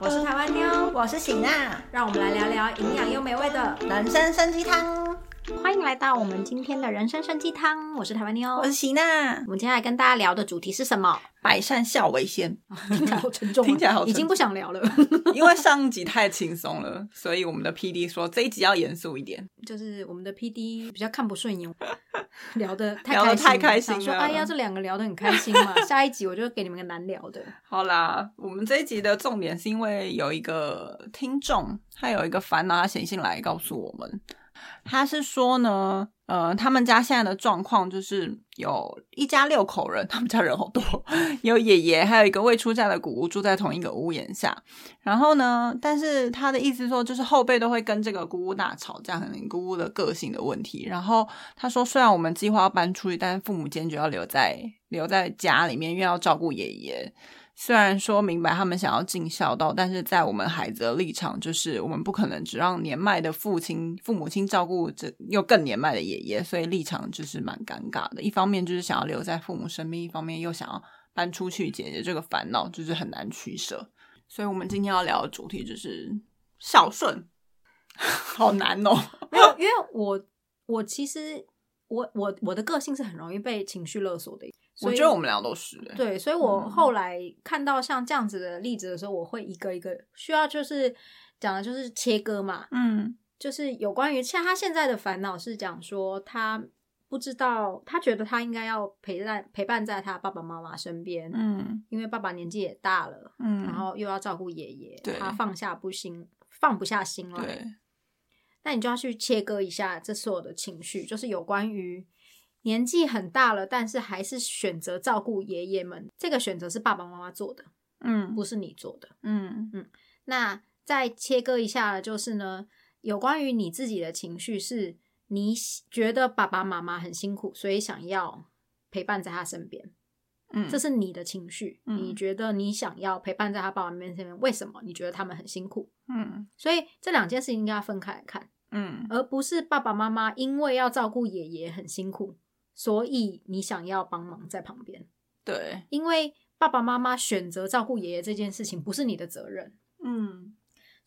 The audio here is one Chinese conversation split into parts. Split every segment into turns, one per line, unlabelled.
我是台湾妞，
我是喜娜，
让我们来聊聊营养又美味的。
人参参鸡汤。
欢迎来到我们今天的人生生鸡汤，我是台湾妞，
我是喜娜。
我们接下来跟大家聊的主题是什么？
百善孝为先，
听起来好沉重啊，
听起来好
已经不想聊了。
因为上一集太轻松了，所以我们的 P D 说这一集要严肃一点。
就是我们的 P D 比较看不顺眼，聊的太开心
太开心
想说
了
哎呀，这两个聊得很开心嘛，下一集我就给你们个难聊的。
好啦，我们这一集的重点是因为有一个听众，他有一个烦恼，他写信来告诉我们，他是说呢，呃，他们家现在的状况就是有一家六口人，他们家人好多，有爷爷，还有一个未出嫁的姑姑住在同一个屋檐下。然后呢，但是他的意思说，就是后辈都会跟这个姑姑大吵架，可能姑姑的个性的问题。然后他说，虽然我们计划要搬出去，但是父母坚决要留在留在家里面，因为要照顾爷爷。虽然说明白他们想要尽孝道，但是在我们孩子的立场，就是我们不可能只让年迈的父亲、父母亲照顾这又更年迈的爷爷，所以立场就是蛮尴尬的。一方面就是想要留在父母身边，一方面又想要搬出去解决这个烦恼，就是很难取舍。所以我们今天要聊的主题就是孝顺，好难哦。
没有，因为我我其实我我我的个性是很容易被情绪勒索的，
我觉得我们俩都是、欸，
对，所以我
嗯
后来看到像这样子的例子的时候，我会一个一个需要就是讲的就是切割嘛，
嗯
就是有关于像他现在的烦恼是讲说他不知道，他觉得他应该要陪伴陪伴在他爸爸妈妈身边，
嗯
因为爸爸年纪也大了，
嗯，
然后又要照顾爷爷，他放下不心放不下心来，
对，
那你就要去切割一下这所有的情绪，就是有关于年纪很大了，但是还是选择照顾爷爷们，这个选择是爸爸妈妈做的，
嗯
不是你做的。
嗯嗯
那再切割一下就是呢，有关于你自己的情绪，是你觉得爸爸妈妈很辛苦，所以想要陪伴在他身边，
嗯，
这是你的情绪。
嗯
你觉得你想要陪伴在他爸爸妈妈身边，为什么？你觉得他们很辛苦？
嗯
所以这两件事情应该要分开来看。
嗯
而不是爸爸妈妈因为要照顾爷爷很辛苦，所以你想要帮忙在旁边。
对，
因为爸爸妈妈选择照顾爷爷这件事情不是你的责任，
嗯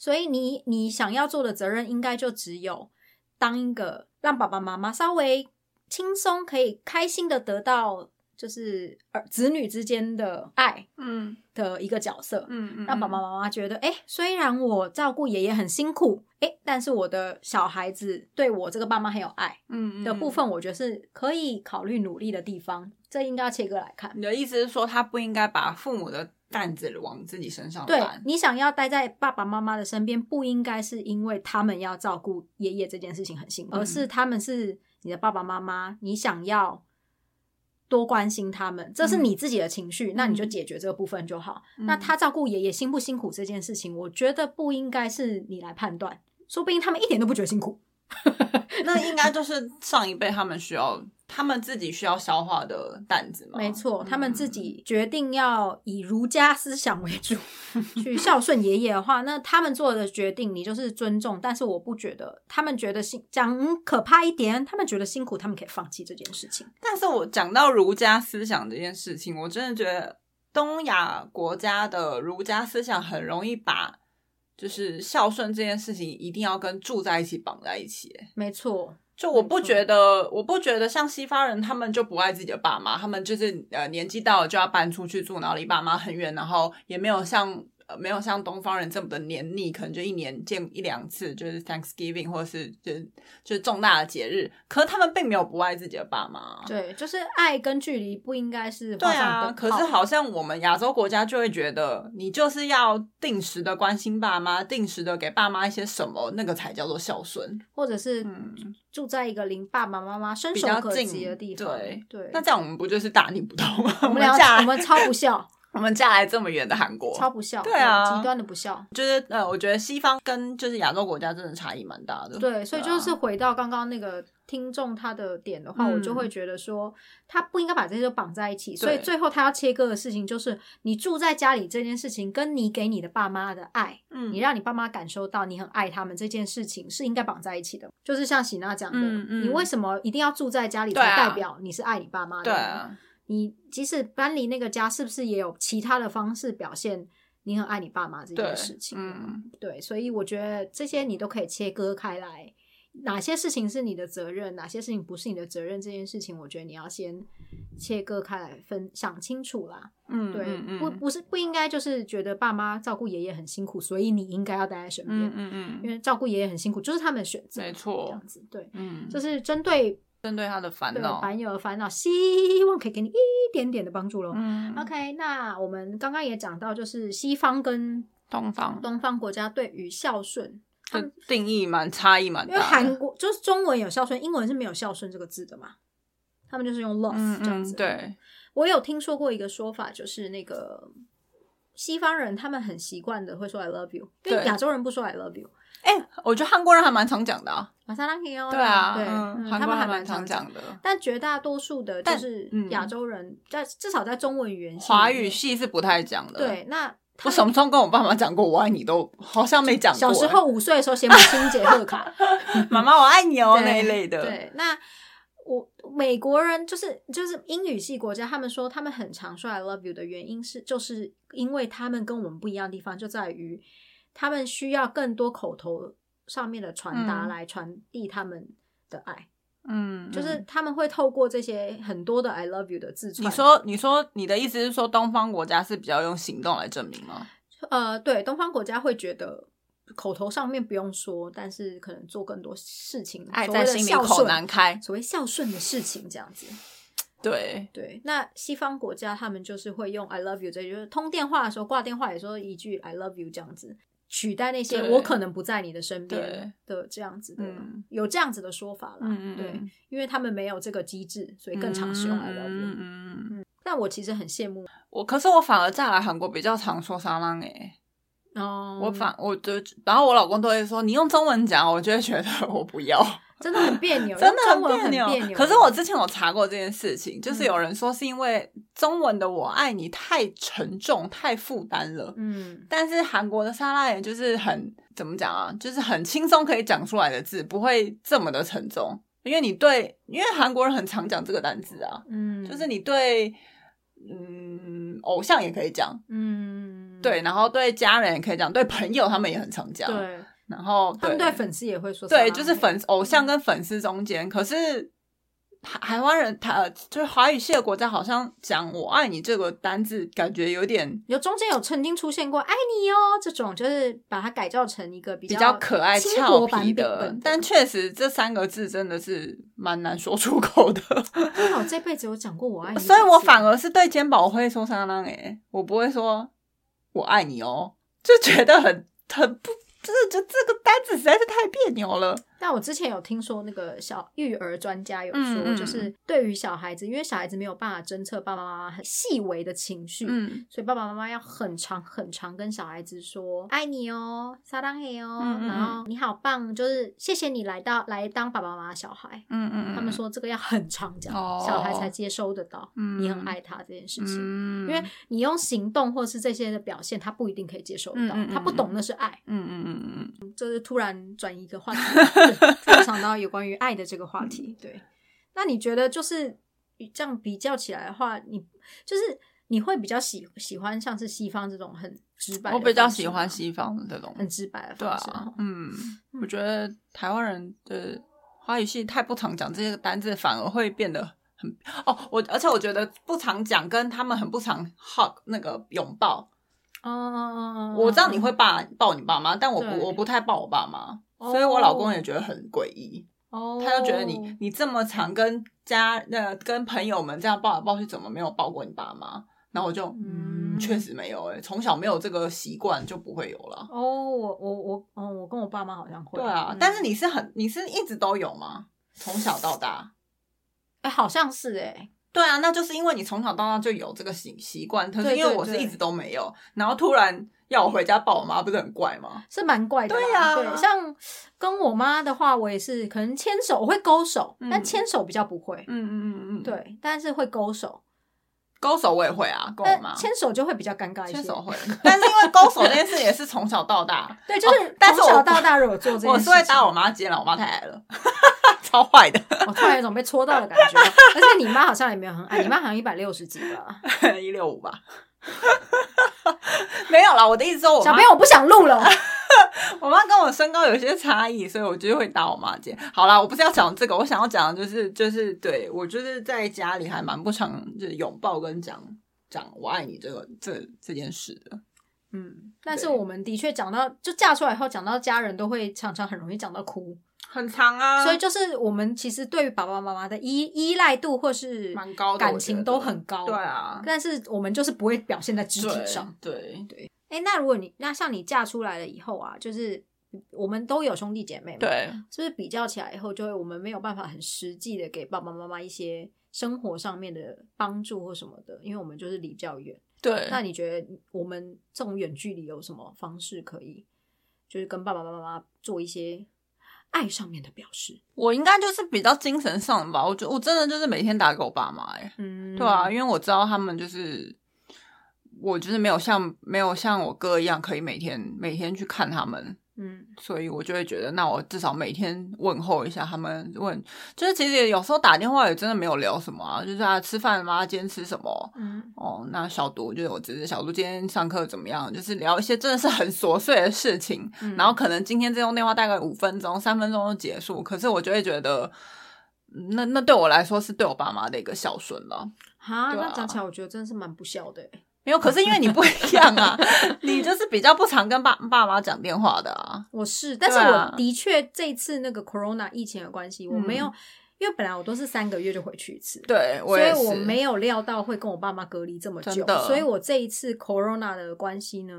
所以你你想要做的责任应该就只有当一个让爸爸妈妈稍微轻松、可以开心的得到就是儿子女之间的爱
嗯
的一个角色。
嗯嗯，
让爸爸妈妈觉得，哎、虽然我照顾爷爷很辛苦，哎、但是我的小孩子对我这个爸妈很有爱
嗯
的部分，我觉得是可以考虑努力的地方。这应该要切割来看。
你的意思是说，他不应该把父母的担子往自己身上
对
担？
你想要待在爸爸妈妈的身边，不应该是因为他们要照顾爷爷这件事情很辛苦，
嗯
而是他们是你的爸爸妈妈，你想要多关心他们，这是你自己的情绪，那你就解决这个部分就好。
嗯
那他照顾爷爷辛不辛苦这件事情，我觉得不应该是你来判断，说不定他们一点都不觉得辛苦。
那应该就是上一辈他们需要，他们自己需要消化的担子吗。
没错，他们自
嗯
己决定要以儒家思想为主，去孝顺爷爷的话，那他们做的决定你就是尊重。但是我不觉得他们觉得辛讲可怕一点，他们觉得辛苦，他们可以放弃这件事情。
但是我讲到儒家思想这件事情，我真的觉得东亚国家的儒家思想很容易把就是孝顺这件事情一定要跟住在一起绑在一起。欸
没错，
就我不觉得，我不觉得像西方人，他们就不爱自己的爸妈，他们就是呃年纪到了就要搬出去住，然后离爸妈很远，然后也没有像呃没有像东方人这么的黏腻，可能就一年见一两次，就是 Thanksgiving 或者是就是就是重大的节日，可是他们并没有不爱自己的爸妈。
对，就是爱跟距离不应该是
对啊，可是好像我们亚洲国家就会觉得，你就是要定时的关心爸妈，定时的给爸妈一些什么，那个才叫做孝顺。
或者是
嗯
住在一个离爸爸妈妈伸手可及的地方。
对
对，
那这样我们不就是大逆不道吗？
我们 俩
嫁来
我们超不孝，
我们嫁来这么远的韩国，
超不孝，
对啊
极端的不孝。
就是呃，我觉得西方跟就是亚洲国家真的差异蛮大的。
对，所以
啊
就是回到刚刚那个听众他的点的话，我就
嗯
会觉得说，他不应该把这些都绑在一起。所以最后他要切割的事情，就是你住在家里这件事情，跟你给你的爸妈的爱，
嗯
你让你爸妈感受到你很爱他们这件事情，是应该绑在一起的。就是像喜娜讲的，
嗯嗯
你为什么一定要住在家里
对啊
才代表你是爱你爸妈的？
对啊，
你即使搬离那个家，是不是也有其他的方式表现你很爱你爸妈这件事情？
嗯，
对，所以我觉得这些你都可以切割开来，哪些事情是你的责任，哪些事情不是你的责任，这件事情，我觉得你要先切割开来分想清楚啦。
嗯，
对，
嗯
不不是不应该就是觉得爸妈照顾爷爷很辛苦，所以你应该要待在身边，
嗯嗯嗯，
因为照顾爷爷很辛苦，就是他们的选择，
没错
这样子，对，
嗯，
就是针对
针对他的烦
对
恼，
版友的烦恼，希望可以给你一点点的帮助喽。
嗯
OK，那我们刚刚也讲到，就是西方跟
东方
东方国家对于孝顺，他
的定义蛮差异蛮大的，
因为韩国就是中文有孝顺，英文是没有孝顺这个字的嘛，他们就是用 love
嗯
这样子。
嗯，对，
我有听说过一个说法，就是那个西方人他们很习惯的会说 I love you，因为
对
亚洲人不说 I love you。
哎，我觉得韩国人还蛮常讲的啊，
马萨拉克哦，
对啊，
对，他们还
蛮
蛮常讲。
的。
但绝大多数的，就是
嗯。
亚洲人，在至少在中文语言系
华语系是不太讲的，，
对，那
我什么时候跟我爸妈讲过我爱你都好像没讲过，
小时候五岁的时候写母亲节贺卡，
妈妈我爱你哦 那一类的，
对，那我美国人就是就是英语系国家，他们说他们很常说 I love you 的原因是，就是因为他们跟我们不一样的地方就在于，他们需要更多口头上面的传达
嗯
来传递他们的爱，
嗯，
就是
嗯
他们会透过这些很多的 I love you 的字串。
你说你说你的意思是说东方国家是比较用行动来证明吗？
呃，对，东方国家会觉得。口头上面不用说，但是可能做更多事情，
爱在心里口难开，
所谓孝顺的事情，这样子。
对，
对，那西方国家他们就是会用 I love you 这句，就是通电话的时候挂电话也说一句 I love you 这样子，取代那些我可能不在你的身边的这样子的，
嗯
有这样子的说法啦。
嗯嗯
对
嗯，
因为他们没有这个机制，所以更常使用 I love you。
嗯嗯嗯，
但我其实很羡慕
我可是我反而再来韩国比较常说沙浪诶，
哦，
我反我就然后我老公都会说你用中文讲，我就会觉得我不要。
真的很别扭，
真的
很
别
别扭。
可是我之前有查过这件事情，就是
嗯
有人说是因为中文的“我爱你”太沉重、太负担了。
嗯
但是韩国的沙拉盐就是很怎么讲啊，就是很轻松可以讲出来的字，不会这么的沉重。因为你对，因为韩国人很常讲这个单字啊，
嗯，
就是你对，嗯，偶像也可以讲，
嗯。
对，然后对家人也可以讲，对朋友他们也很常讲，，
对，
然后
他们
对
对粉丝也会说
对，就是粉偶像跟粉丝中间，可是台台湾人，台呃就是华语系的国家，好像讲“我爱你”这个单字，感觉有点
有中间有曾经出现过“爱你哦”这种，就是把它改造成一个比
比
较
较可爱、俏皮的。但确实这三个字真的是蛮难说出口的，
刚好这辈子有讲过“我爱你”，
所以我反而是对肩膀我会说“沙浪”诶，我不会说“我爱你哦”，就觉得很很不，这这这个单字实在是太别扭了。
但我之前有听说，那个小育儿专家有说，就是对于小孩子，因为小孩子没有办法侦测爸爸妈妈很细微的情绪，
嗯。
所以爸爸妈妈要很长很长跟小孩子说爱你哦，撒浪嘿哦，
嗯嗯嗯。
然后你好棒，就是谢谢你来到来当爸爸妈妈的小孩。
嗯嗯，
他们说这个要很长讲，
哦。
小孩才接收得到、
嗯。
你很爱他这件事情。
嗯，
因为你用行动或是这些的表现，他不一定可以接受得到，他不懂那是爱。
嗯嗯嗯嗯嗯，
就是突然转移一个话题，对突然想到有关于爱的这个话题。对，那你觉得就是这样比较起来的话，你就是你会比较喜喜欢像是西方这种很直白？
我比较喜欢西方的这种，
很直白的
对
方式。
嗯，我觉得台湾人的华语系太不常讲这些单字，反而会变得很哦，我而且我觉得不常讲，跟他们很不常 hug 那个拥抱。
哦
我知道你会抱抱你爸妈，但我不我不太抱我爸妈，
哦
所以我老公也觉得很诡异。
哦，
他就觉得你你这么常跟家那跟朋友们这样抱来抱去，怎么没有抱过你爸妈？然后我就嗯，
嗯
确实没有诶、从小没有这个习惯就不会有了。
哦，我我我嗯，我跟我爸妈好像会。
对啊，
嗯
但是你是很你是一直都有吗？从小到大？
哎，好像是哎，
对啊，那就是因为你从小到大就有这个习习惯，可是因为我是一直都没有，然后突然要我回家抱我妈，不是很怪吗？
是蛮怪的啦。
对啊
对，像跟我妈的话，我也是可能牵手，我会勾手，
嗯
但牵手比较不会。
嗯嗯嗯嗯，，
对，但是会勾手，
勾手我也会啊，跟我妈
但牵手就会比较尴尬一些。
牵手会，但是因为勾手这件事也是从小到大，
对，就是从小到大如果做这件事情，
我是会搭我妈肩了，我妈太矮了，超坏的，
我突然有种被戳到的感觉。而且你妈好像也没有很矮，你妈好像一百六十几吧？
一六五吧。没有啦，我的意思说，我
小朋友我不想录了。
我妈跟我身高有些差异，所以我就会打我妈肩。好啦，我不是要讲这个，我想要讲的就是就是对我就是在家里还蛮不常就是拥抱跟讲讲我爱你这个这这件事的。
嗯，但是我们的确讲到，就嫁出来以后讲到家人都会常常很容易讲到哭，
很长啊。
所以就是我们其实对于爸爸妈妈的依依赖度或是
蛮高，
感情都很高。
对啊，
但是我们就是不会表现在肢体上。
对
对。哎，那如果你那像你嫁出来了以后啊，就是我们都有兄弟姐妹嘛，
对，
是不是比较起来以后，就会我们没有办法很实际的给爸爸妈妈一些生活上面的帮助或什么的，因为我们就是离比较远。
对，
那你觉得我们这种远距离有什么方式可以，就是跟爸爸妈妈做一些爱上面的表示？
我应该就是比较精神上的吧，我觉我真的就是每天打给我爸妈，哎，嗯，对啊，因为我知道他们就是。我就是没有像没有像我哥一样可以每天每天去看他们，嗯，所以我就会觉得，那我至少每天问候一下他们，问就是其实有时候打电话也真的没有聊什么啊，就是啊吃饭吗？今天吃什么？嗯，哦，那小读就是我侄子小读今天上课怎么样？就是聊一些真的是很琐碎的事情，然后可能今天这通电话大概五分钟、三分钟就结束，可是我就会觉得，那那对我来说是对我爸妈的一个孝顺了。
哈，那讲起来我觉得真的是蛮不孝的。
没有，可是因为你不一样啊，你就是比较不常跟爸爸妈讲电话的啊。
我是，但是我的确这次那个 corona 疫情的关系，我没有，因为本来我都是三个月就回去一次，
对，
所以我没有料到会跟我爸妈隔离这么久，所以我这一次 corona 的关系呢，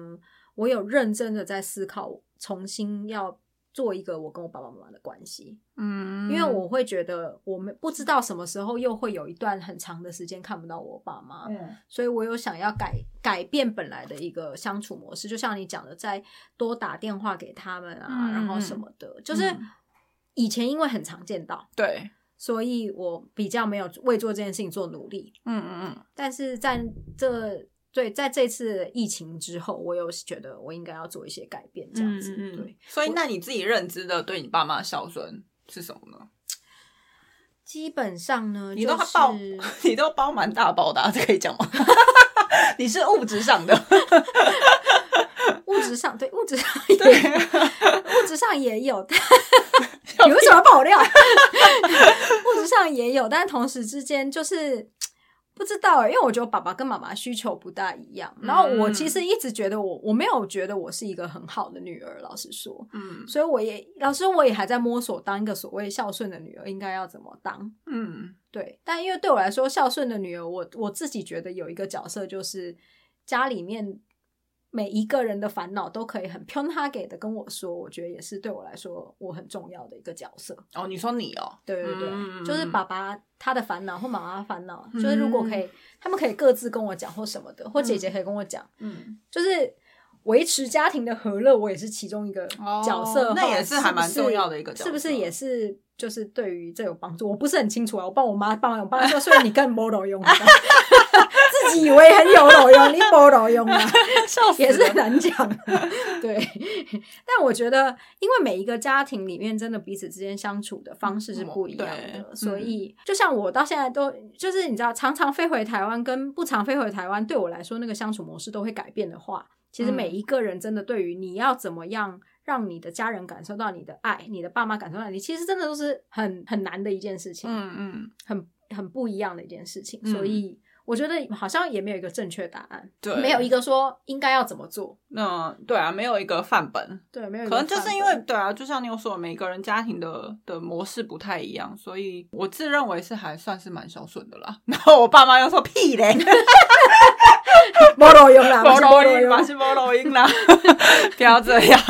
我有认真的在思考，重新要。做一个我跟我爸爸妈妈的关系，嗯，因为我会觉得我们不知道什么时候又会有一段很长的时间看不到我爸妈，嗯，所以我有想要改改变本来的一个相处模式，就像你讲的，再多打电话给他们啊，然后什么的，就是以前因为很常见到，
对，
所以我比较没有为做这件事情做努力，嗯嗯嗯，但是在这。对，在这次疫情之后，我有觉得我应该要做一些改变，这样子。对，
所以那你自己认知的对你爸妈孝顺是什么呢？
基本上呢，
你都包，你都包蛮大包的，这可以讲吗？你是物质上的，
物质上对物质上对物质上也有，你为什么爆料？物质上也有，但同时之间就是。不知道哎，因为我觉得爸爸跟妈妈需求不大一样。然后我其实一直觉得我我没有觉得我是一个很好的女儿，老实说，嗯，所以我也老师我也还在摸索当一个所谓孝顺的女儿应该要怎么当，嗯，对。但因为对我来说，孝顺的女儿，我我自己觉得有一个角色就是家里面。每一个人的烦恼都可以很偏他给的跟我说，我觉得也是对我来说我很重要的一个角色。
哦，你说你哦，
对对对，就是爸爸他的烦恼或妈妈烦恼，就是如果可以，他们可以各自跟我讲或什么的，或姐姐可以跟我讲，嗯，就是维持家庭的和乐，我也是其中一个角色，
那也是还蛮重要的一个，
是不是也是就是对于这有帮助？我不是很清楚啊，我帮我妈帮我帮说，所以你更 model 用。自己以为很有老用，你不老用啊，也是难讲。对，但我觉得，因为每一个家庭里面真的彼此之间相处的方式是不一样的，所以就像我到现在都就是你知道，常常飞回台湾跟不常飞回台湾，对我来说那个相处模式都会改变的话，其实每一个人真的对于你要怎么样让你的家人感受到你的爱，你的爸妈感受到你，其实真的都是很很难的一件事情。嗯嗯，很很不一样的一件事情，所以。我觉得好像也没有一个正确答案，
对，
没有一个说应该要怎么做。
那，对啊，没有一个范本，
对，没有。
可能就是因为对啊，就像你有说，每个人家庭的的模式不太一样，所以我自认为是还算是蛮孝顺的啦。然后我爸妈又说屁嘞，
没录音啦，
没录音，嘛是没录音啦，不要这样。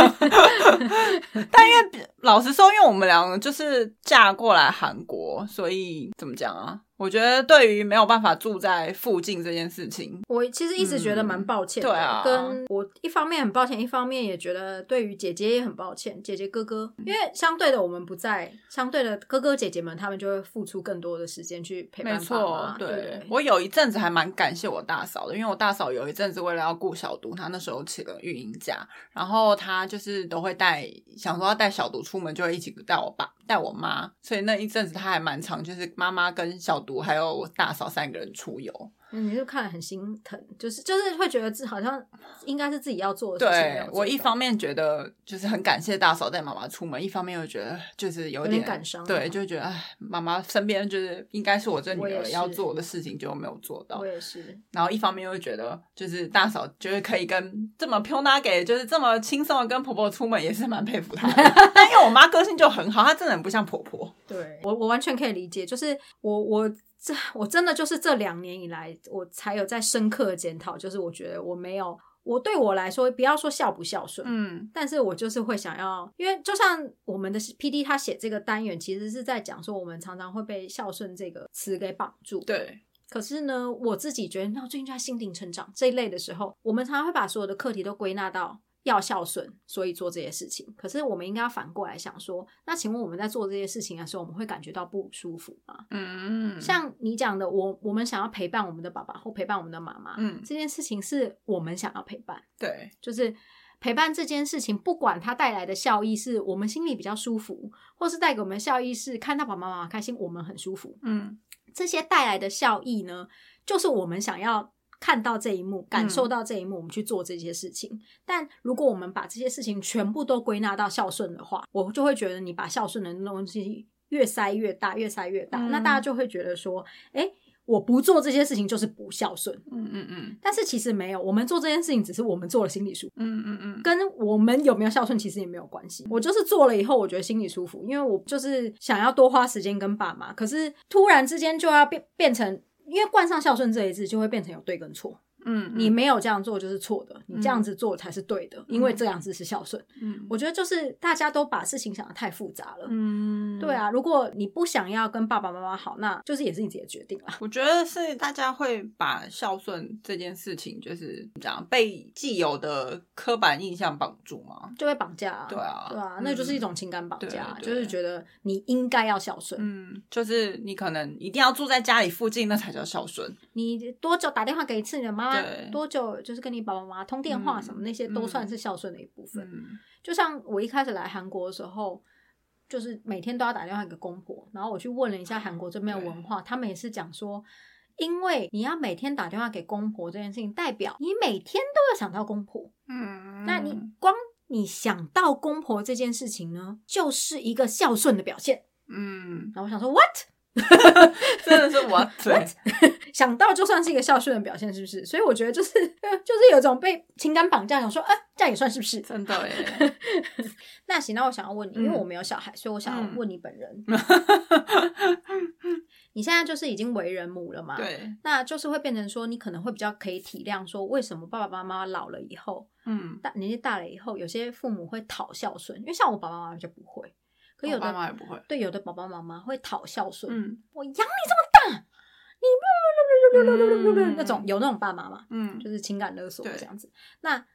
但因为老实说，因为我们两个就是嫁过来韩国，所以怎么讲啊？我觉得对于没有办法住在附近这件事情，
我其实一直觉得蛮抱歉的。
对啊，
跟我一方面很抱歉，一方面也觉得对于姐姐也很抱歉。姐姐哥哥，因为相对的我们不在，相对的哥哥姐姐们他们就会付出更多的时间去陪伴爸妈。对，
我有一阵子还蛮感谢我大嫂的，因为我大嫂有一阵子为了要顾小毒，她那时候请了育婴假，然后她就是都会带，想说要带小毒出出门，就会一起带我爸。带我妈，所以那一阵子他还蛮长，就是妈妈跟小毒还有我大嫂三个人出游。
嗯，你就看了很心疼，就是就是会觉得自好像应该是自己要做的事情
我一方面觉得就是很感谢大嫂带妈妈出门，一方面又觉得就是有
有
点
点感伤啊
对，就觉得哎，妈妈身边就是应该是我这女儿要做的事情就没有做到
我，也是，
然后一方面又觉得就是大嫂就是可以跟这么 n a 给就是这么轻松的跟婆婆出门，也是蛮佩服她的。但因为我妈个性就很好，她真的很不像婆婆。
对我我完全可以理解，就是我我这我真的就是这两年以来，我才有在深刻的检讨，就是我觉得我没有，我对我来说，不要说孝不孝顺，
嗯
但是我就是会想要，因为就像我们的 P D 他写这个单元，其实是在讲说我们常常会被孝顺这个词给绑住。。
对，
可是呢，我自己觉得，那我最近就在心灵成长这一类的时候，我们常常会把所有的课题都归纳到要孝顺，所以做这些事情。可是我们应该要反过来想说，那请问我们在做这些事情的时候，我们会感觉到不舒服吗？
嗯，
像你讲的，我我们想要陪伴我们的爸爸或陪伴我们的妈妈，
嗯
这件事情是我们想要陪伴。
对，
就是陪伴这件事情，不管它带来的效益是我们心里比较舒服，或是带给我们的效益是看到爸爸妈妈开心，我们很舒服。
嗯
这些带来的效益呢，就是我们想要看到这一幕，感受到这一幕，我们去做这些事情。但如果我们把这些事情全部都归纳到孝顺的话，我就会觉得你把孝顺的东西越塞越大，越塞越大，
嗯
那大家就会觉得说，哎、我不做这些事情就是不孝顺。
嗯嗯嗯
但是其实没有，我们做这件事情只是我们做了心理舒服。
嗯嗯嗯，
跟我们有没有孝顺其实也没有关系。我就是做了以后，我觉得心里舒服，因为我就是想要多花时间跟爸妈，可是突然之间就要变变成，因为冠上孝顺这一字，就会变成有对跟错。
嗯
你没有这样做就是错的，你这样子做才是对的，因为这样子是孝顺。
嗯
我觉得就是大家都把事情想的太复杂了。
嗯
对。啊，如果你不想要跟爸爸妈妈好，那就是也是你自己的决定啦。
我觉得是大家会把孝顺这件事情，就是这样被既有的刻板印象绑住嘛。
就会绑架、啊，
对啊
对啊，
嗯
那就是一种情感绑架，就是觉得你应该要孝顺，
嗯，就是你可能一定要住在家里附近，那才叫孝顺。
你多久打电话给一次你的妈多久就是跟你爸爸妈妈通电话
嗯
什么、那些都算是孝顺的一部分。
嗯
就像我一开始来韩国的时候，就是每天都要打电话给公婆，然后我去问了一下韩国这边的文化，他们也是讲说。因为你要每天打电话给公婆这件事情，代表你每天都要想到公婆。
嗯，
那你光你想到公婆这件事情呢，就是一个孝顺的表现。
嗯，
然后我想说，what？
真的是我 对，
想到就算是一个孝顺的表现，是不是？所以我觉得就是 就是有一种被情感绑架，想说，啊，这样也算是不是？
真的耶。
那行，那我想要问你，因为
嗯
我没有小孩，所以我想要
嗯
问你本人，你现在就是已经为人母了嘛？。
对，
那就是会变成说，你可能会比较可以体谅，说为什么爸爸妈妈老了以后，
嗯，
大年纪大了以后，有些父母会讨孝顺，因为像我爸爸妈妈就不会，可有
我爸
的
妈也不会。
对有的爸爸妈妈会讨孝顺，
嗯
我养你这么大，你
嗯
那种有那种爸妈嘛，
嗯
就是情感勒索
对
这样子。那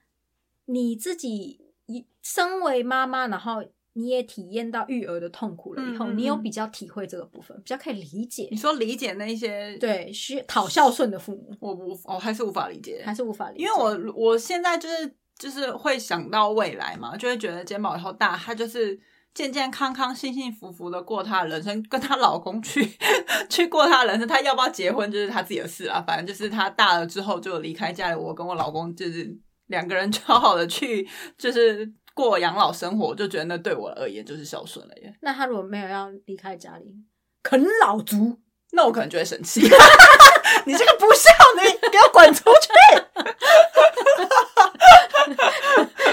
你自己一身为妈妈，然后你也体验到育儿的痛苦了以后，你有
嗯
比较体会这个部分，比较可以理解
你。说理解那一些，
对，需讨孝顺的父母
我无我还是无法理解，
还是无法理解，
因为我我现在就是就是会想到未来嘛，就会觉得肩膀以后大，他就是健健康康、幸幸福福的过她的人生，跟她老公去 去过她的人生。她要不要结婚就是她自己的事啊，反正就是她大了之后就离开家里，我跟我老公就是两个人 就好好的去就是过养老生活，我就觉得那对我而言就是孝顺了耶。
那她如果没有要离开家里，啃老族，
那我可能就会生气。你这个不孝，你给我滚出去！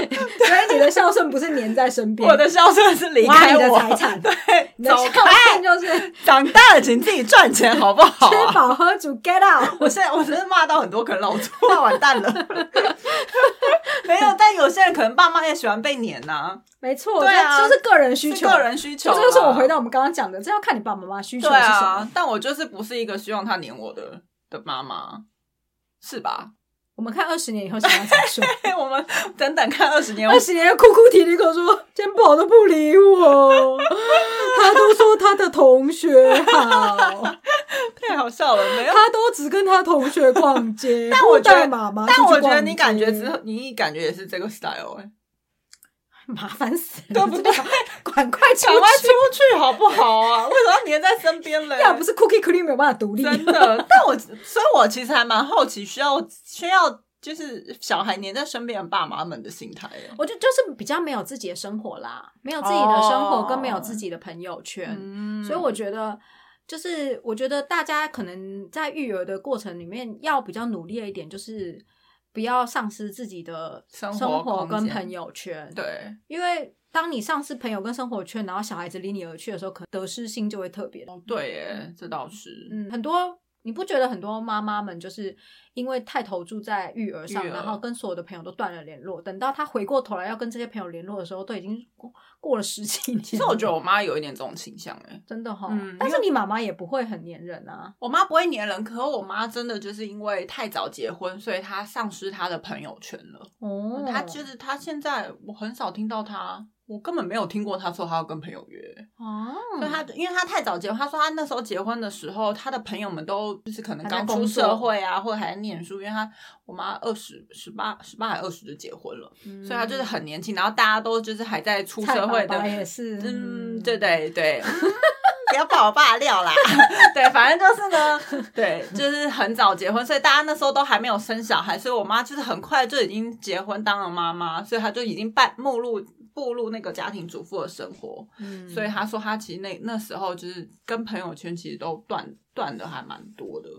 所以你的孝顺不是黏在身边，
我的孝顺是离
挖你的
开我
财产，
对，
你的孝！顺就是
长大了，请自己赚钱，好不好、
吃
啊？
饱喝足，get out。
我现在我真的骂到很多可能老族，那完蛋了。没有，但有些人可能爸妈也喜欢被黏呐、
没错，
对啊
就是个人需求，
是个人需求啦。
这就是我回到我们刚刚讲的，这要看你爸爸妈妈需求是什么。
啊，但我就是不是一个希望他黏我的的妈妈，是吧？
我们看二十年以后想要怎么说？
我们等等看二十年，
二十年哭哭啼啼跟我说，肩膀都不理我，他都说他的同学好，
太好笑了，没有。
他都只跟他同学逛街，
但我觉得
妈妈
但我觉得你感觉之后，你感觉也是这个 style 哎、
麻烦死了，
对不对？
赶快出
赶快出
去，
好不好啊？为什么要黏在身边嘞？
要不是 Cookie Cookie 没有办法独立，
真的，但我所以，我其实还蛮好奇，需要需要就是小孩黏在身边的爸妈们的心态耶。
我觉得就是比较没有自己的生活啦，没有自己的生活，
哦
跟没有自己的朋友圈，
嗯
所以我觉得。就是我觉得大家可能在育儿的过程里面要比较努力的一点，就是不要丧失自己的
生活
跟朋友圈。
对，
因为当你丧失朋友跟生活圈，然后小孩子离你而去的时候，可能得失心就会特别
哦，对耶，这倒是。
嗯，很多你不觉得很多妈妈们就是因为太投注在育儿上，
儿
然后跟所有的朋友都断了联络，等到她回过头来要跟这些朋友联络的时候，都已经过过了十几年。
其实我觉得我妈有一点这种倾向，哎，
真的哈、
嗯
但是你妈妈也不会很黏人啊。
我妈不会黏人，可是我妈真的就是因为太早结婚，所以她丧失她的朋友圈了。
哦
她就是她现在我很少听到她，我根本没有听过他说他要跟朋友约。
哦，
所以她因为他太早结婚，他说他那时候结婚的时候，他的朋友们都就是可能刚出社会啊，或者还在念书，因为他我妈二十十八十八还二十就结婚了，
嗯
所以他就是很年轻，然后大家都就是还在出社会的
爸爸也是，
嗯，对对对，嗯不要把我爸的料啦。对，反正就是呢，对，就是很早结婚，所以大家那时候都还没有生小孩，所以我妈就是很快就已经结婚当了妈妈，所以她就已经半目入步入那个家庭主妇的生活。
嗯
所以他说他其实那那时候就是跟朋友圈其实都断断的还蛮多的。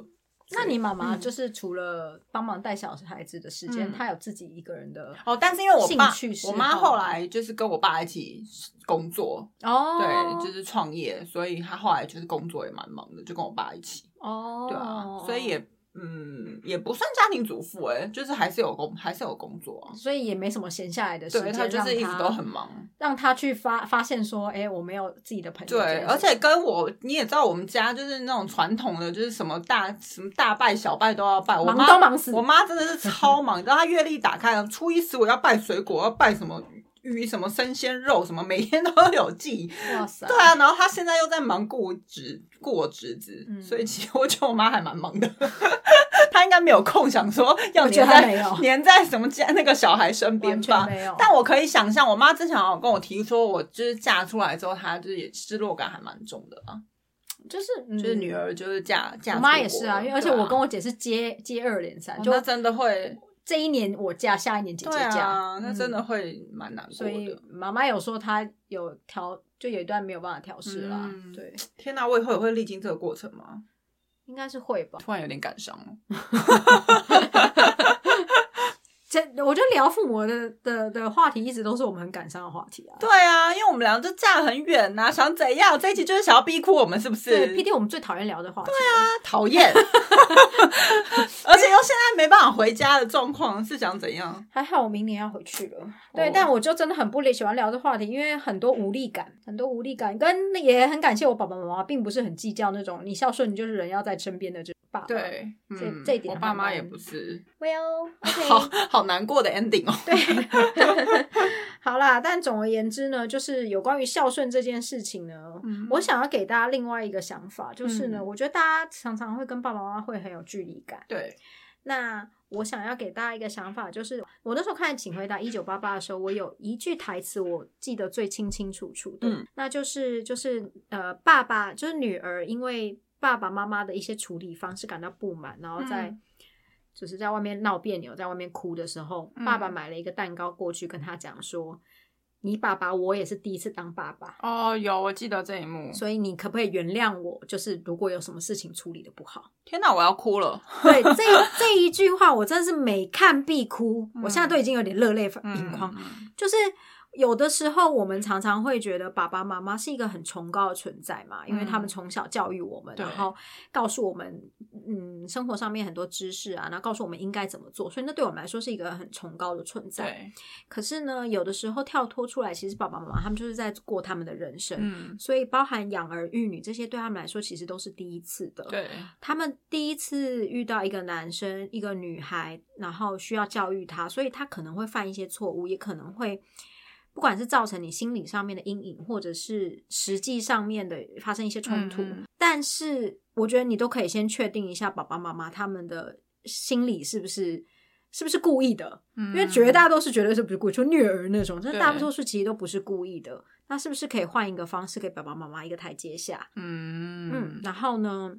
那你妈妈
嗯
就是除了帮忙带小孩子的时间，
嗯
她有自己一个人的
哦，但是因为我爸我妈后来就是跟我爸一起工作，
哦，
对，就是创业，所以她后来就是工作也蛮忙的，就跟我爸一起。
哦，
对啊，所以也嗯也不算家庭主妇哎、就是还是有工还是有工作啊。
所以也没什么闲下来的时
对
间，
他就是一直都很忙。
让他去发发现说，哎、我没有自己的朋友
对，而且跟我你也知道，我们家就是那种传统的，就是什么大什么大拜小拜都要拜。我
忙
妈
都忙死
我妈真的是超忙，你知道她月历打开，初一十五要拜水果，要拜什么鱼，什么生鲜肉，什么每天都有记。
哇塞，
对啊，然后她现在又在忙顾侄顾我侄子，
嗯
所以其实我觉得我妈还蛮忙的。她应该没有空想说要
我觉
黏在
得她没有
黏在什么家那个小孩身边吧。
没有。
但我可以想象，我妈之前好像跟我提说，我就是嫁出来之后，她就是也失落感还蛮重的啊。
就是
就是女
嗯
儿就是嫁嫁，
我妈也是啊，因为而且我跟
我
我姐是接接二连三，就
哦真的会，
这一年我嫁，下一年姐姐嫁，
啊，那真的
嗯
会蛮难过
所以
的。
妈妈有说她有调，就有一段没有办法调试啦。
嗯
对，
天哪，我以后也会历经这个过程吗？
应该是会吧。
突然有点感伤了。
这我觉得聊父母的的的话题一直都是我们很感伤的话题啊。
对啊，因为我们俩就嫁很远呐、想怎样？这一集就是想要逼哭我们，是不是？
对，P D 我们最讨厌聊的话题。对啊，
讨厌，而且又现在没办法回家的状况，是想怎样？
还好我明年要回去了。对，
哦
但我就真的很不喜欢聊这话题，因为很多无力感，很多无力感，跟也很感谢我爸爸妈妈，并不是很计较那种你孝顺，你就是人要在身边的这
对，
这
嗯，
这一点
我爸妈
蛮
也不是
，，Well OK，
好好难过的 ending 哦。
对，好啦，但总而言之呢，就是有关于孝顺这件事情呢，
嗯
我想要给大家另外一个想法，就是呢，
嗯。
我觉得大家常常会跟爸爸妈妈会很有距离感。
对，
那我想要给大家一个想法，就是我那时候看《请回答一九八八》的时候，我有一句台词我记得最清清楚楚的，
嗯。
那就是就是呃，爸爸就是女儿因为爸爸妈妈的一些处理方式感到不满，然后在、
嗯
就是在外面闹别扭，在外面哭的时候，
嗯
爸爸买了一个蛋糕过去跟他讲说：“你爸爸我也是第一次当爸爸。”
哦，有，我记得这一幕。
所以你可不可以原谅我？就是如果有什么事情处理的不好，
天哪，我要哭了。
对这这一句话，我真的是每看必哭。
嗯
我现在都已经有点热泪盈眶。就是有的时候，我们常常会觉得爸爸妈妈是一个很崇高的存在嘛，因为他们从小教育我们，
对
然后告诉我们，嗯，生活上面很多知识啊，然后告诉我们应该怎么做，所以那对我们来说是一个很崇高的存在。可是呢，有的时候跳脱出来，其实爸爸妈妈他们就是在过他们的人生。
嗯，
所以，包含养儿育女这些，对他们来说其实都是第一次的。
对，
他们第一次遇到一个男生、一个女孩，然后需要教育他，所以他可能会犯一些错误，也可能会不管是造成你心理上面的阴影，或者是实际上面的发生一些冲突。但是，我觉得你都可以先确定一下爸爸妈妈他们的心理是不是是不是故意的？
因
因为绝大多数绝对是不是故意，就虐儿那种，但
对
大多数其实都不是故意的。那是不是可以换一个方式，给爸爸妈妈一个台阶下？
嗯
嗯，然后呢，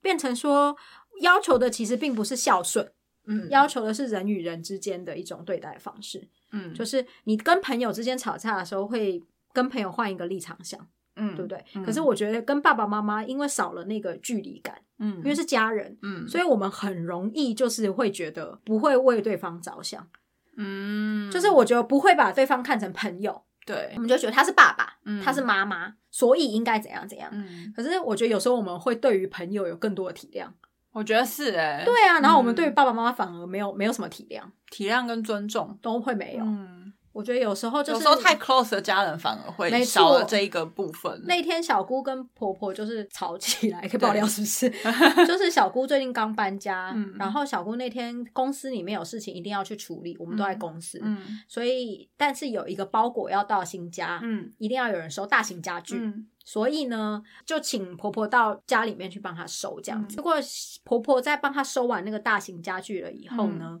变成说要求的其实并不是孝顺，
嗯
要求的是人与人之间的一种对待方式。
嗯。
就是你跟朋友之间吵架的时候，会跟朋友换一个立场想，
嗯
对不对？
嗯。
可是我觉得跟爸爸妈妈，因为少了那个距离感，
嗯。
因为是家人，
嗯。
所以我们很容易就是会觉得不会为对方着想，
嗯。
就是我觉得不会把对方看成朋友，
对。
我们就觉得他是爸爸，
嗯。
他是妈妈，所以应该怎样怎样。
嗯，
可是我觉得有时候我们会对于朋友有更多的体谅，
我觉得是哎，
对啊，然后我们
嗯
对于爸爸妈妈反而没有没有什么体谅，
体谅跟尊重
都会没有。
嗯，
我觉得有时候就是
有时候太 close 的家人反而会少了这一个部分。
那天小姑跟婆婆就是吵起来，可以爆料是不是？就是小姑最近刚搬家，
嗯
然后小姑那天公司里面有事情一定要去处理，我们都在公司，
嗯
所以但是有一个包裹要到新家，
嗯
一定要有人收大型家具，
嗯
所以呢就请婆婆到家里面去帮她收这样子。
嗯
结果婆婆在帮她收完那个大型家具了以后
嗯
呢。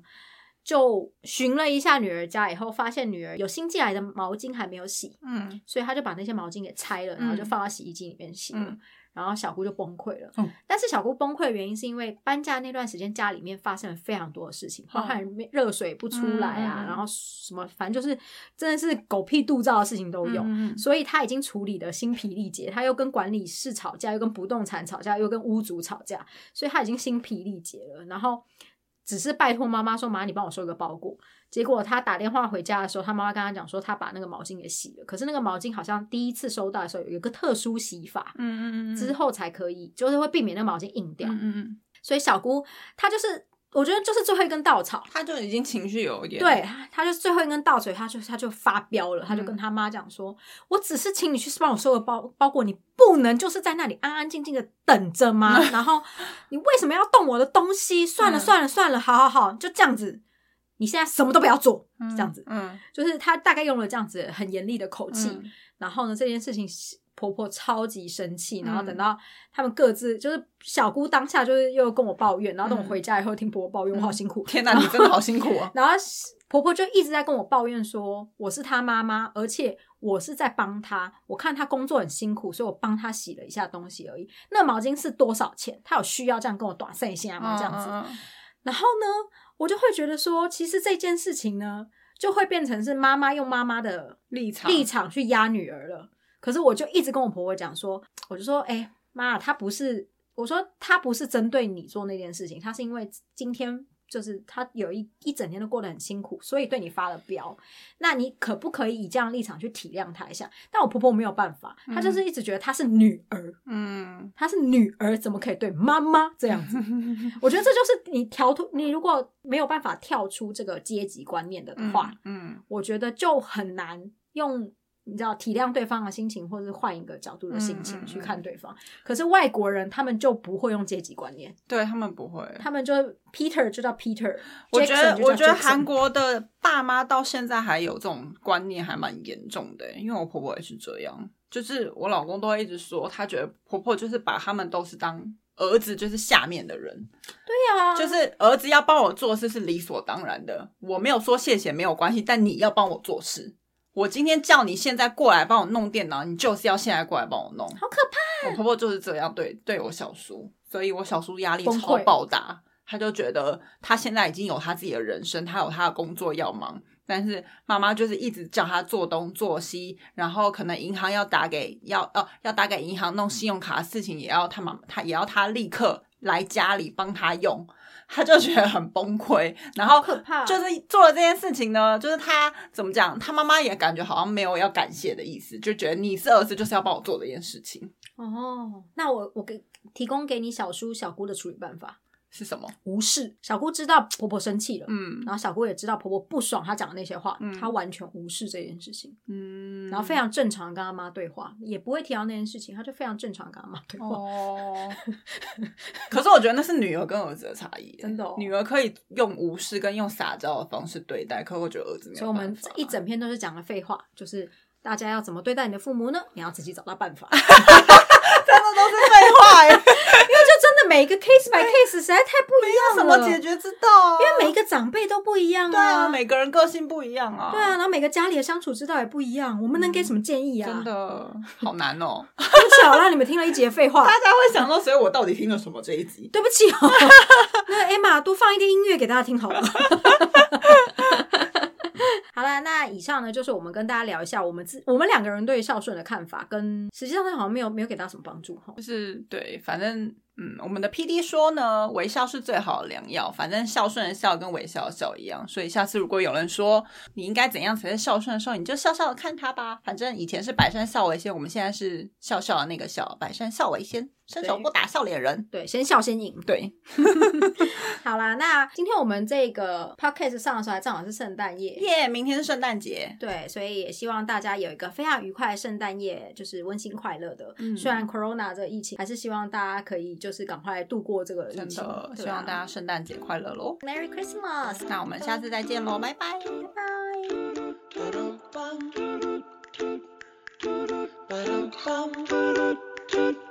就寻了一下女儿家以后，发现女儿有新寄来的毛巾还没有洗，
嗯
所以他就把那些毛巾给拆了，然后就放到洗衣机里面洗了。
嗯
然后小姑就崩溃了。
嗯
但是小姑崩溃的原因是因为搬家那段时间家里面发生了非常多的事情，包含热水不出来啊，然后什么反正就是真的是狗屁肚照的事情都有。
嗯
所以他已经处理的心疲力竭，他又跟管理室吵架，又跟不动产吵架，又跟屋主吵架，所以他已经心疲力竭了。然后只是拜托妈妈说：“妈，你帮我收一个包裹。”结果他打电话回家的时候，他妈妈跟他讲说，他把那个毛巾给洗了。可是那个毛巾好像第一次收到的时候有一个特殊洗法，
嗯嗯嗯
之后才可以，就是会避免那个毛巾硬掉。
嗯嗯，
所以小姑她就是，我觉得就是最后一根稻草。
他就已经情绪有一点
对，他就最后一根稻草，他就他就发飙了，他就
嗯
跟他妈讲说：“我只是请你去帮我收个包包裹，你不能就是在那里安安静静的等着吗？然后你为什么要动我的东西？算了
嗯
算了算了，好好好，就这样子，你现在什么都不要做，
嗯
这样子。
嗯
就是他大概用了这样子很严厉的口气，
嗯
然后呢，这件事情婆婆超级生气，然后
嗯
等到他们各自就是小姑当下就是又跟我抱怨，然后等我
嗯
回家以后听婆婆抱怨，我好辛苦。
天哪，你真的好辛苦啊！
然后婆婆就一直在跟我抱怨说，我是她妈妈，而且我是在帮她。我看她工作很辛苦，所以我帮她洗了一下东西而已。那毛巾是多少钱？她有需要这样跟我短剩一下吗？这样子。
嗯
然后呢，我就会觉得说，其实这件事情呢，就会变成是妈妈用妈妈的
立场
立场去压女儿了。可是我就一直跟我婆婆讲说，我就说，哎、妈，她不是，我说她不是针对你做那件事情，她是因为今天就是她有一一整天都过得很辛苦，所以对你发了飙。那你可不可以以这样立场去体谅她一下？但我婆婆没有办法，她就是一直觉得她是女儿，
嗯
她是女儿，怎么可以对妈妈这样子？我觉得这就是你跳脱，你如果没有办法跳出这个阶级观念的话，
嗯
我觉得就很难用你知道体谅对方的心情，或者是换一个角度的心情去
嗯
看对方。可是外国人他们就不会用阶级观念，
对他们不会。
他们就 Peter 就叫 Peter，
我觉得，我觉得韩国的爸妈到现在还有这种观念，还蛮严重的。因为我婆婆也是这样，就是我老公都会一直说，他觉得婆婆就是把他们都是当儿子，就是下面的人，
对啊，
就是儿子要帮我做事是理所当然的。我没有说谢谢没有关系，但你要帮我做事。我今天叫你现在过来帮我弄电脑，你就是要现在过来帮我弄。
好可怕。
我婆婆就是这样对对我小叔，所以我小叔压力超
溃
爆大。他就觉得他现在已经有他自己的人生，他有他的工作要忙，但是妈妈就是一直叫他做东做西，然后可能银行要打给要呃要打给银行弄信用卡的事情，也要他妈他也要他立刻来家里帮他用，他就觉得很崩溃。然后
可怕
就是做了这件事情呢，就是他怎么讲，他妈妈也感觉好像没有要感谢的意思，就觉得你是儿子就是要帮我做这件事情，
哦，那我我给提供给你小叔小姑的处理办法，
是什么？
无视。小姑知道婆婆生气了。
嗯
然后小姑也知道婆婆不爽她讲的那些话，
嗯
她完全无视这件事情，
嗯，
然后非常正常跟她妈对话，也不会提到那件事情，她就非常正常跟她妈对话。
哦，可是我觉得那是女儿跟儿子的差异，
真的哦
女儿可以用无视跟用撒娇的方式对待，可我觉得儿子没有
所以我们
这
一整篇都是讲了废话，就是大家要怎么对待你的父母呢？你要自己找到办法，
真的都是
的每一个 case by case 实在太不一
什
样了什，
么解决之道啊？
因为每一个长辈都不一样啊
对啊，每个人个性不一样啊。
对啊，然后每个家里的相处之道也不一样，我们能给什么建议啊？
真的好难哦。
对不起哦，让你们听了一节废话
大。家会想说，所以我到底听了什么这一集？
对不起哦，那个 Emma 多放一点音乐给大家听好了。好了，那以上呢就是我们跟大家聊一下我们自我们两个人对孝顺的看法，跟实际上好像没有没有给大家什么帮助哈。
就是对，反正嗯，我们的 P D 说呢，微笑是最好的良药。反正孝顺的孝跟微笑的笑一样，所以下次如果有人说你应该怎样才是孝顺的时候，你就笑笑的看他吧。反正以前是百善孝为先，我们现在是笑笑的那个笑，百善孝为先，伸手不打笑脸人。
对，先笑先赢。
对，
好啦，那今天我们这个 podcast 上的时候，还正好是圣诞夜。
耶、明天是圣诞节，
对，所以也希望大家有一个非常愉快的圣诞夜，就是温馨快乐的。
嗯
虽然 corona 这个疫情，还是希望大家可以就是赶快度过这个疫
真
情。
的
啊
希望大家圣诞节快乐喽。
Merry Christmas，
那我们下次再见喽，拜拜。
拜拜。